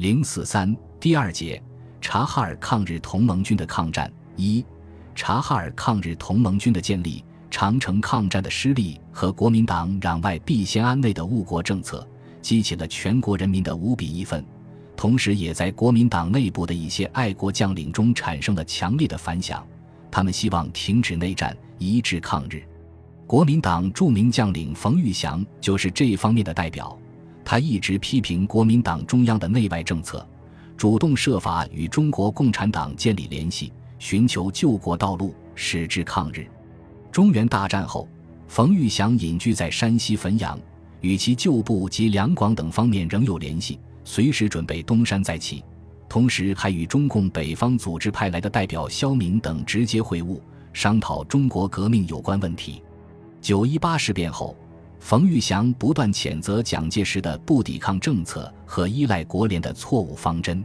零四三第二节，察哈尔抗日同盟军的抗战一，察哈尔抗日同盟军的建立，长城抗战的失利和国民党攘外必先安内的误国政策，激起了全国人民的无比义愤，同时也在国民党内部的一些爱国将领中产生了强烈的反响。他们希望停止内战，一致抗日。国民党著名将领冯玉祥就是这方面的代表。他一直批评国民党中央的内外政策，主动设法与中国共产党建立联系，寻求救国道路，使之抗日。中原大战后，冯玉祥隐居在山西汾阳，与其旧部及两广等方面仍有联系，随时准备东山再起。同时，还与中共北方组织派来的代表肖明等直接会晤，商讨中国革命有关问题。九一八事变后，冯玉祥不断谴责蒋介石的不抵抗政策和依赖国联的错误方针。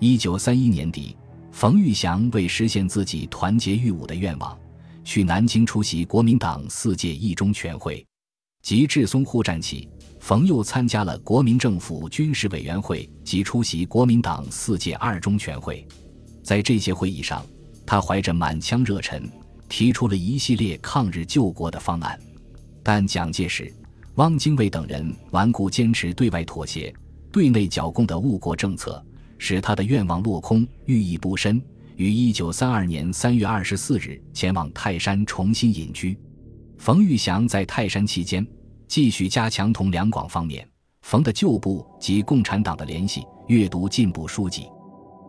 一九三一年底，冯玉祥为实现自己团结御侮的愿望，去南京出席国民党四届一中全会。即至淞沪战起。冯又参加了国民政府军事委员会及出席国民党四届二中全会，在这些会议上，他怀着满腔热忱，提出了一系列抗日救国的方案。但蒋介石、汪精卫等人顽固坚持对外妥协、对内剿共的误国政策，使他的愿望落空，寓意不深。于一九三二年三月二十四日前往泰山重新隐居。冯玉祥在泰山期间。继续加强同两广方面冯的旧部及共产党的联系，阅读进步书籍，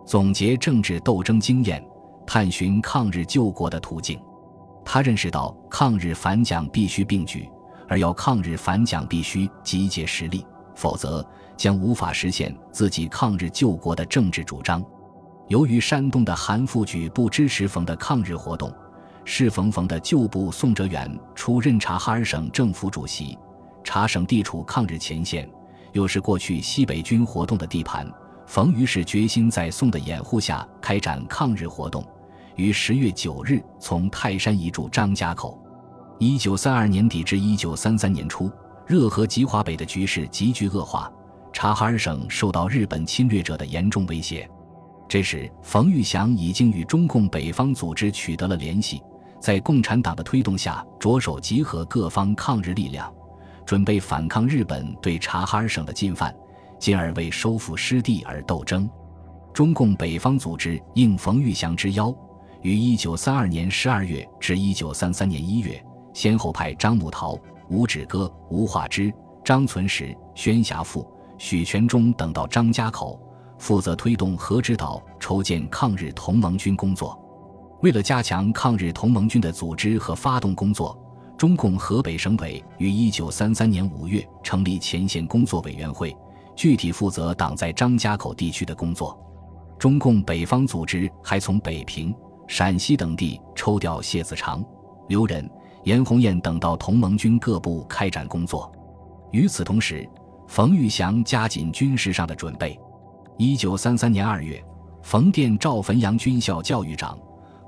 总结政治斗争经验，探寻抗日救国的途径。他认识到抗日反蒋必须并举，而要抗日反蒋必须集结实力，否则将无法实现自己抗日救国的政治主张。由于山东的韩复榘不支持冯的抗日活动，是冯冯的旧部宋哲元出任察哈尔省政府主席。察省地处抗日前线，又是过去西北军活动的地盘。冯于是决心在宋的掩护下开展抗日活动，于十月九日从泰山移驻张家口。一九三二年底至一九三三年初，热河及华北的局势急剧恶化，察哈尔省受到日本侵略者的严重威胁。这时，冯玉祥已经与中共北方组织取得了联系，在共产党的推动下，着手集合各方抗日力量。准备反抗日本对察哈尔省的进犯，进而为收复失地而斗争。中共北方组织应冯玉祥之邀，于1932年12月至1933年1月，先后派张木陶、吴芷歌、吴化之、张存实、宣侠富、许全忠等到张家口，负责推动河指导筹建抗日同盟军工作。为了加强抗日同盟军的组织和发动工作。中共河北省委于一九三三年五月成立前线工作委员会，具体负责党在张家口地区的工作。中共北方组织还从北平、陕西等地抽调谢子长、刘仁、严红艳等到同盟军各部开展工作。与此同时，冯玉祥加紧军事上的准备。一九三三年二月，冯电召汾阳军校教育长、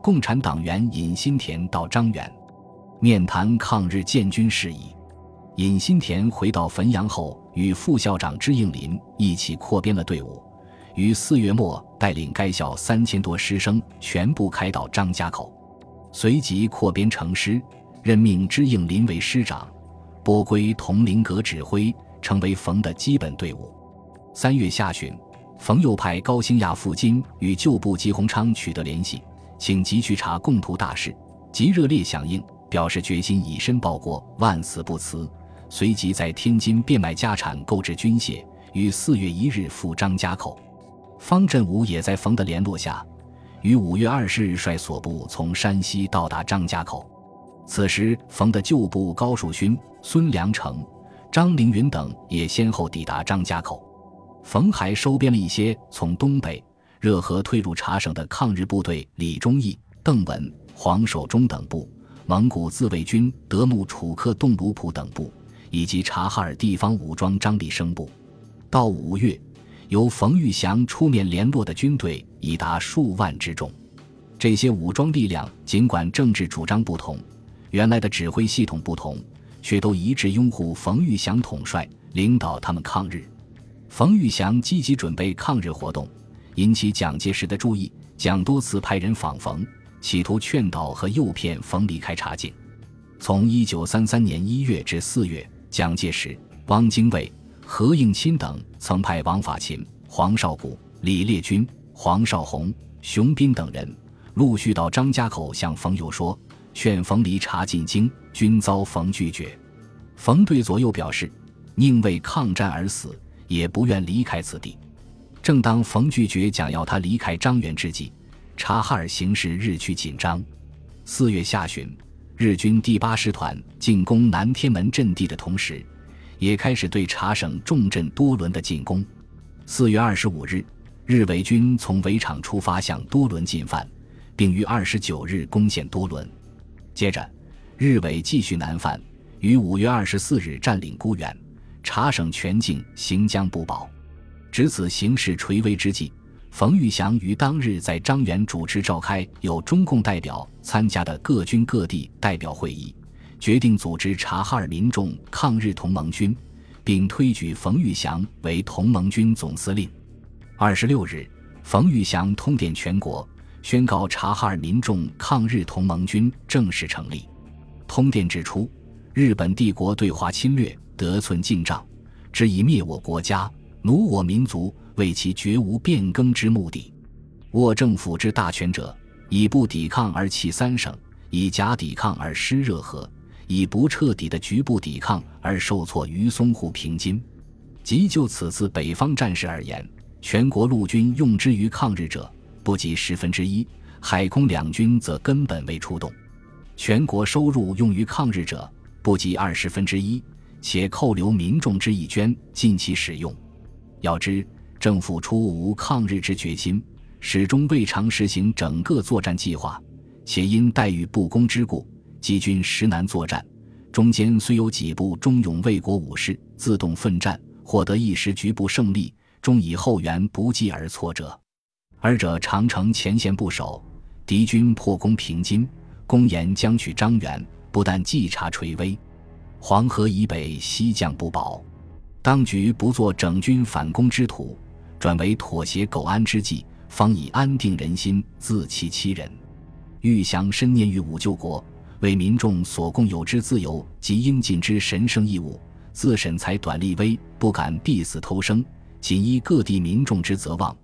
共产党员尹新田到张园。面谈抗日建军事宜，尹新田回到汾阳后，与副校长支应林一起扩编了队伍，于四月末带领该校三千多师生全部开到张家口，随即扩编成师，任命支应林为师长，拨归佟麟阁指挥，成为冯的基本队伍。三月下旬，冯又派高兴亚赴京与旧部吉鸿昌取得联系，请即去查共图大事，即热烈响应。表示决心以身报国，万死不辞。随即在天津变卖家产，购置军械，于四月一日赴张家口。方振武也在冯的联络下，于五月二十日率所部从山西到达张家口。此时，冯的旧部高树勋、孙良诚、张凌云等也先后抵达张家口。冯还收编了一些从东北热河退入察省的抗日部队，李忠义、邓文、黄守忠等部。蒙古自卫军德木楚克洞卢普等部，以及察哈尔地方武装张立生部，到五月，由冯玉祥出面联络的军队已达数万之众。这些武装力量尽管政治主张不同，原来的指挥系统不同，却都一致拥护冯玉祥统帅领导他们抗日。冯玉祥积极准备抗日活动，引起蒋介石的注意。蒋多次派人访冯，企图劝导和诱骗冯离开察境。从一九三三年一月至四月，蒋介石、汪精卫、何应钦等曾派王法勤、黄绍谷、李烈钧、黄绍竑、熊斌等人陆续到张家口向冯友说，劝冯离察进京，均遭冯拒绝。冯对左右表示，宁为抗战而死，也不愿离开此地。正当冯拒绝蒋要他离开张园之际，察哈尔形势日趋紧张。四月下旬，日军第八师团进攻南天门阵地的同时，也开始对察省重镇多伦的进攻。四月二十五日，日伪军从围场出发向多伦进犯，并于二十九日攻陷多伦。接着，日伪继续南犯，于五月二十四日占领沽源，察省全境行将不保。值此形势垂危之际，冯玉祥于当日在张园主持召开有中共代表参加的各军各地代表会议，决定组织察哈尔民众抗日同盟军，并推举冯玉祥为同盟军总司令。二十六日，冯玉祥通电全国，宣告察哈尔民众抗日同盟军正式成立。通电指出，日本帝国对华侵略得寸进账，只以灭我国家。奴我民族，为其绝无变更之目的。握政府之大权者，以不抵抗而弃三省，以假抵抗而失热河，以不彻底的局部抵抗而受挫于淞沪平津。即就此次北方战事而言，全国陆军用之于抗日者不及十分之一，海空两军则根本未出动。全国收入用于抗日者不及二十分之一，且扣留民众之义捐，尽其使用。要知政府出无抗日之决心，始终未尝实行整个作战计划，且因待遇不公之故，敌军实难作战。中间虽有几部忠勇为国武士自动奋战，获得一时局部胜利，终以后援不济而挫折。二者长城前线不守，敌军破攻平津，公言将取张园，不但冀察垂危，黄河以北西将不保。当局不做整军反攻之土，转为妥协苟安之计，方以安定人心，自欺欺人。玉祥深念于武救国，为民众所共有之自由及应尽之神圣义务，自审才短力微，不敢必死偷生，仅依各地民众之责望，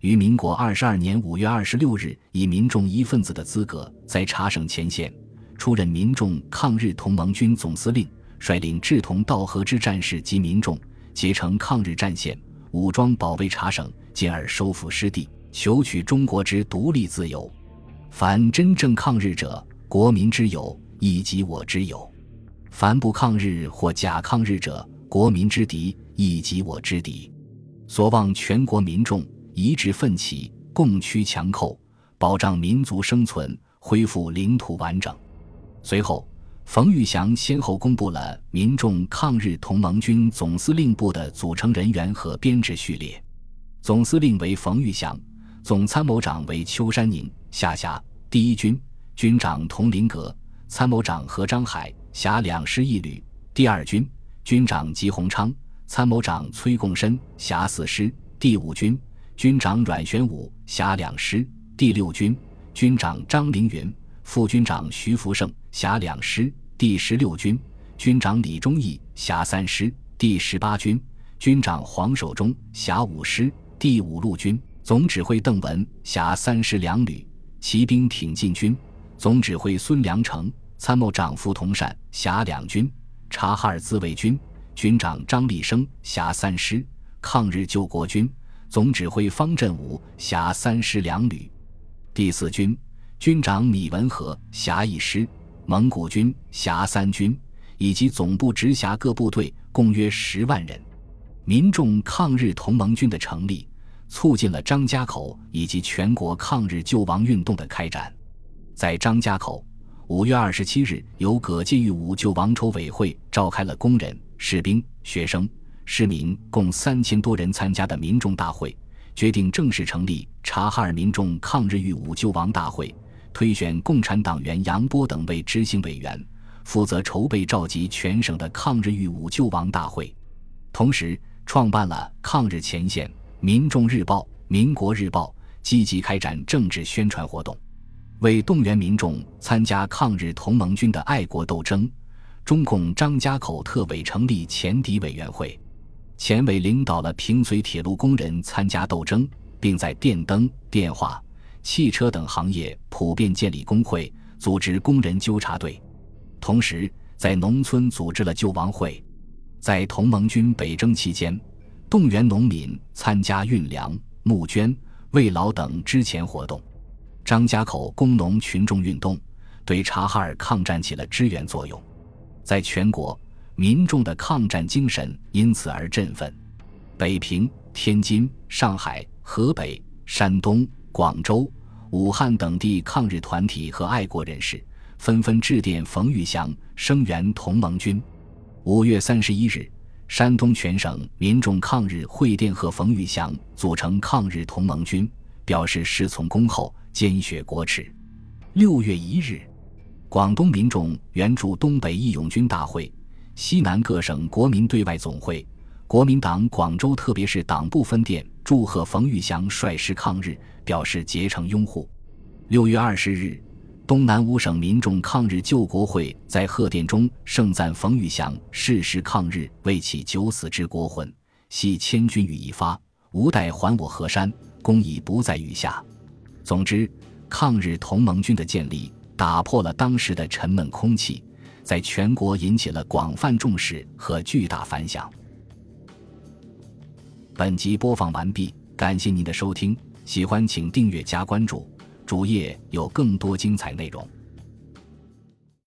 于民国二十二年五月二十六日，以民众一份子的资格，在察省前线出任民众抗日同盟军总司令。率领志同道合之战士及民众，结成抗日战线，武装保卫察省，进而收复失地，求取中国之独立自由。凡真正抗日者，国民之友，亦即我之友；凡不抗日或假抗日者，国民之敌，亦即我之敌。所望全国民众一致奋起，共驱强寇，保障民族生存，恢复领土完整。随后。冯玉祥先后公布了民众抗日同盟军总司令部的组成人员和编制序列：总司令为冯玉祥，总参谋长为邱山宁，下辖第一军，军长佟麟阁，参谋长何章海，辖两师一旅；第二军，军长吉鸿昌，参谋长崔贡深，辖四师；第五军，军长阮玄武，辖两师；第六军，军长张凌云。副军长徐福胜辖两师，第十六军军长李忠义辖三师，第十八军军长黄守忠辖五师，第五路军总指挥邓文辖三师两旅，骑兵挺进军。总指挥孙良诚，参谋长傅同善辖两军，察哈尔自卫军军长张立生辖三师，抗日救国军总指挥方振武辖三师两旅，第四军。军长米文和辖一师，蒙古军辖三军，以及总部直辖各部队，共约十万人。民众抗日同盟军的成立，促进了张家口以及全国抗日救亡运动的开展。在张家口，五月二十七日，由葛界义务救亡筹委会召开了工人、士兵、学生、市民共三千多人参加的民众大会，决定正式成立察哈尔民众抗日义务救亡大会。推选共产党员杨波等为执行委员，负责筹备召集全省的抗日御武救亡大会。同时，创办了抗日前线、民众日报、民国日报，积极开展政治宣传活动。为动员民众参加抗日同盟军的爱国斗争，中共张家口特委成立前敌委员会，前委领导了平绥铁路工人参加斗争，并在电灯、电话、汽车等行业普遍建立工会，组织工人纠察队，同时在农村组织了救亡会。在同盟军北征期间，动员农民参加运粮、募捐、慰劳等支前活动。张家口工农群众运动对察哈尔抗战起了支援作用，在全国民众的抗战精神因此而振奋。北平、天津、上海、河北、山东、广州、武汉等地抗日团体和爱国人士纷纷致电冯玉祥声援同盟军。五月三十一日，山东全省民众抗日会电贺冯玉祥组成抗日同盟军，表示侍从恭候。坚雪国耻。六月一日，广东民众援助东北义勇军大会、西南各省国民对外总会、国民党广州特别是党部分店祝贺冯玉祥率师抗日，表示竭诚拥护。六月二十日，东南五省民众抗日救国会在贺电中盛赞冯玉祥誓师抗日，为其九死之国魂，系千钧羽一发，无待还我河山，功已不在羽下。总之，抗日同盟军的建立打破了当时的沉闷空气，在全国引起了广泛重视和巨大反响。本集播放完毕，感谢您的收听，喜欢请订阅加关注，主页有更多精彩内容。